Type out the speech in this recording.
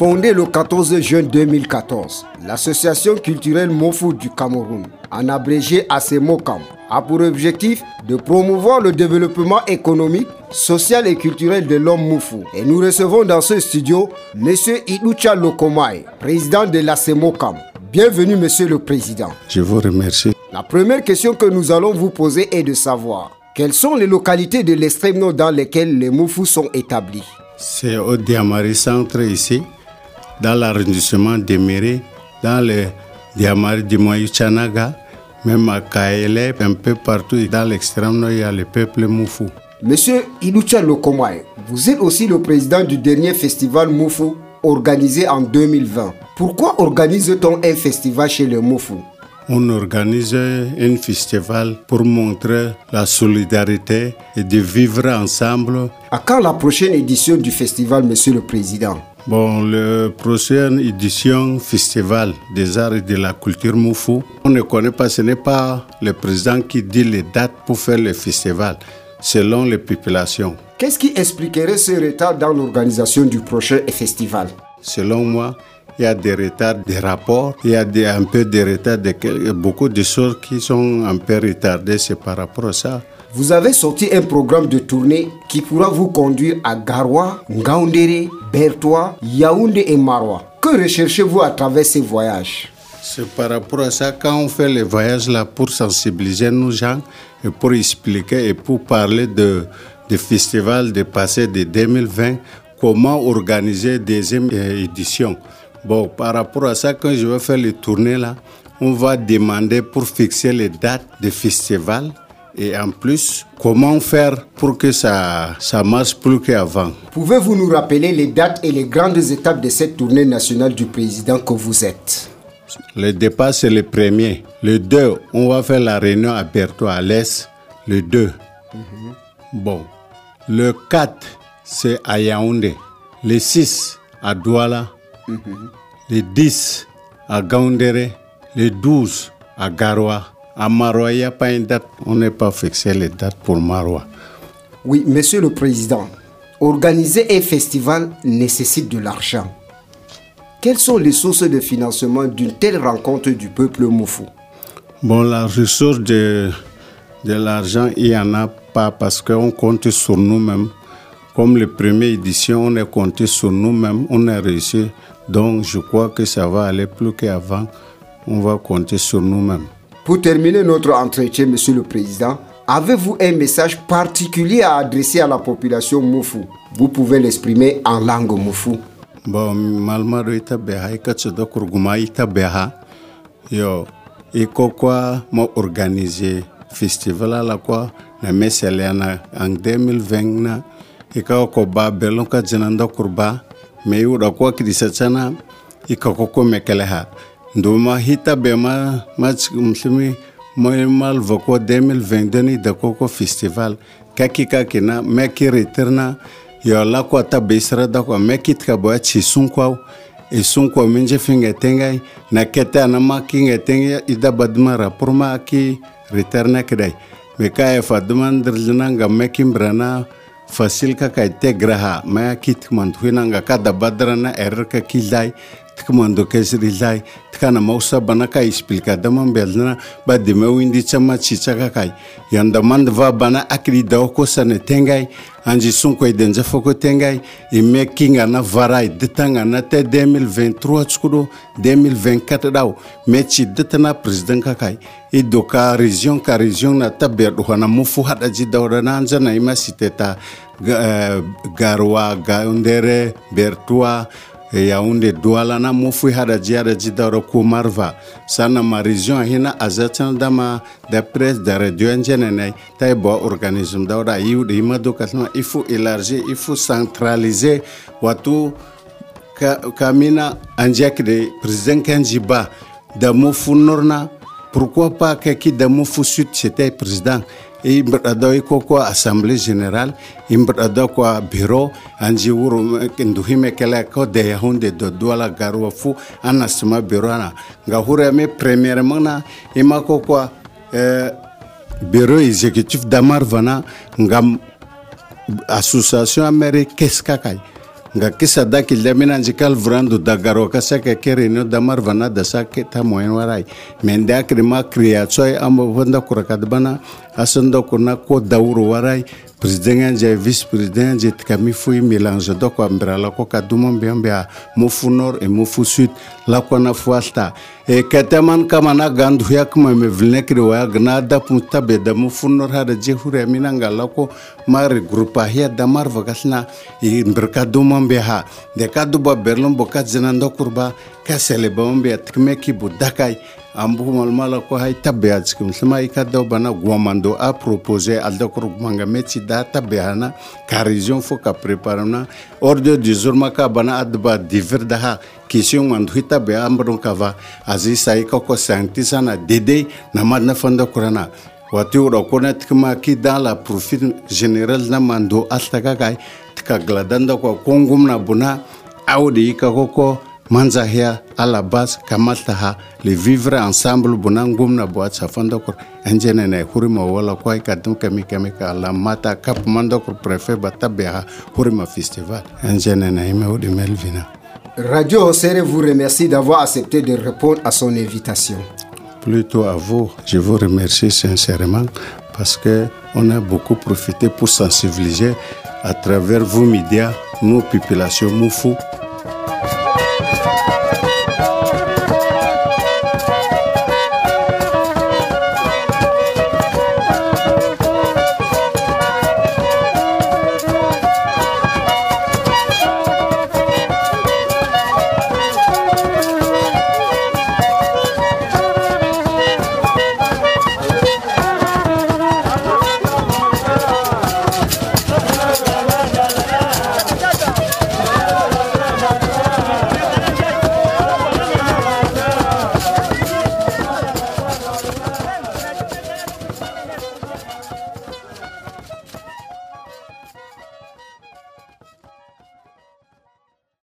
Fondée le 14 juin 2014, l'association culturelle Mofu du Cameroun, en abrégé ASEMOCAM, a pour objectif de promouvoir le développement économique, social et culturel de l'homme Moufou. Et nous recevons dans ce studio M. Ilucha Lokomai, président de l'ASEMOCAM. Bienvenue, Monsieur le Président. Je vous remercie. La première question que nous allons vous poser est de savoir quelles sont les localités de l'extrême nord dans lesquelles les Moufous sont établis? C'est au Diamari Centre ici, dans l'arrondissement de Méré, dans le Diamari du Chanaga, même à Kaele, un peu partout dans l'extrême nord, il y a le peuple Moufou. Monsieur Ilucha Lokomai, vous êtes aussi le président du dernier festival Moufou organisé en 2020. Pourquoi organise-t-on un festival chez les Moufou? On organise un festival pour montrer la solidarité et de vivre ensemble. À quand la prochaine édition du festival, Monsieur le Président? Bon, la prochaine édition festival des arts et de la culture Moufou, on ne connaît pas, ce n'est pas le président qui dit les dates pour faire le festival, selon les populations. Qu'est-ce qui expliquerait ce retard dans l'organisation du prochain festival? Selon moi, il y a des retards des rapports, il y a des, un peu de retard de beaucoup de choses qui sont un peu retardées, c'est par rapport à ça. Vous avez sorti un programme de tournée qui pourra vous conduire à Garoua, Ngaoundéré, Bertois, Yaoundé et Marois. Que recherchez-vous à travers ces voyages? C'est par rapport à ça, quand on fait les voyages là pour sensibiliser nos gens et pour expliquer et pour parler de, de festival de passé de 2020, comment organiser deuxième édition. Bon, par rapport à ça, quand je vais faire les tournées là, on va demander pour fixer les dates de festival et en plus, comment faire pour que ça, ça marche plus qu'avant? Pouvez-vous nous rappeler les dates et les grandes étapes de cette tournée nationale du président que vous êtes? Le départ, c'est le premier. Le 2, on va faire la réunion à Berthoud à l'Est. Le 2. Bon. Le 4, c'est à Yaoundé. Le 6, à Douala. Le 10 à Gaoundéré, le 12 à Garoua. À Maroua, il n'y a pas une date. On n'est pas fixé les dates pour Maroua. Oui, monsieur le président, organiser un festival nécessite de l'argent. Quelles sont les sources de financement d'une telle rencontre du peuple moufou? Bon, la ressource de, de l'argent, il n'y en a pas parce qu'on compte sur nous-mêmes. Comme la première édition, on est compté sur nous-mêmes, on a réussi. Donc je crois que ça va aller plus qu'avant. On va compter sur nous-mêmes. Pour terminer notre entretien, Monsieur le Président, avez-vous un message particulier à adresser à la population Moufou? Vous pouvez l'exprimer en langue Moufou. Bon, malmado ita beha ikatsudo kurguma ita beha. Yo, iko kwa mo organiser festival la kwa na mesele na en 2020 na ika ko ba belon ka jinanda kurba me yuda kwa kidisa chana ika ha ndo mahita be ma matsimhlimi malva ko 2022 ni da koko festival. Kaki kaki na me ki retir na yo lakua ta be sra dakua me kitka boya tsi sunkuau e sunkuau minze finge tengai na kete ana ma kinge tenge i daba duma rapor ma aki retir na kidai me ka e fa duma ndirlina nga me kimbra na fasil kaka i te graha me a kitk mantuhi na nga ka daba dra na erir ka kidai tkmando kesri lai tkana mausa bana ka explica da man belna ba de me windi chama chicha ka kai yanda man va bana akri da ko sane tengai anji sun ko denja foko tengai e me kinga na varai ditanga na te 2023 tskudo 2024 daw me chi ditana president ka kai e do ka region ka region na taber do na mufu hada ji dawra na anja na ima siteta garwa gaundere bertua yaunde duala na mufu hada jiada jidaro ku marva. Sana ma region hina azatan dama da presse da radio njene tay bo organisme dawda yiwde hima do katma il faut élargir il faut centraliser watu ka, kamina anjak de président kanjiba da mufu norna pourquoi pas kaki da mufu sud c'était président. I mbaɗa i ko ko assemblée générale. I mbaɗa ko bureau. Anji wuro ndu hime kele ko de hunde do duala garwa fu ana suma bureau ana nga hure me premièrement na ima ko ko eh, bureau exécutif damar vana association amérique qu'est-ce nga kisa dakil da mina jikal vrando da garo ka saka kere no da marvana da sake ta moyen warai men da krima kriya choi amba vanda kurakad bana asando kuna ko dauro warai president je vice president je kami fui mélange do ko ambra la ko kaduma mbia mo fu nord et mo fu sud la ko na fuasta e ketaman kamana ganduya kuma me vilnekri wa gna da punta be da mu funnor hada jehura mina ngala mar grupa hia da mar vagasna e mbrka do mambe ha de kadu ba berlon bokat zinando kurba ka selebombe tikme budakai an bugumɔlma la ko hay tabeya jigim tlema i ka daw bana guamando a propose al dakor gumanga meti da tabeya na. Ka région fo ka prépare na. Ordre du jour ma ka bana a deba divir daha. Question ngwandu hi tabeya a mbadon ka va azi sa i ka ko saintisa na dede na mad na fanda kurana wati wura kona tikima ki dans la profit général na mando a tlaka kai tika gladanda ko kongum na buna. Awde i ka ko ko manzahia à la base kamaltaha le vivre ensemble bunangum na boat safandokor enjene ne hurima wala kwai kadum kami kami ka la mata kap mandokor préfet batabeha hurima festival enjene ne ime udi melvina Radio Osere vous remercie d'avoir accepté de répondre à son invitation. Plutôt à vous, je vous remercie sincèrement parce que on a beaucoup profité pour sensibiliser à travers vos médias, nos populations moufou